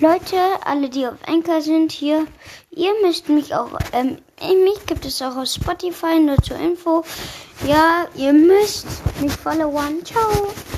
Leute, alle, die auf Enker sind hier, ihr müsst mich auch, ähm, mich gibt es auch auf Spotify, nur zur Info. Ja, ihr müsst mich followen. Ciao.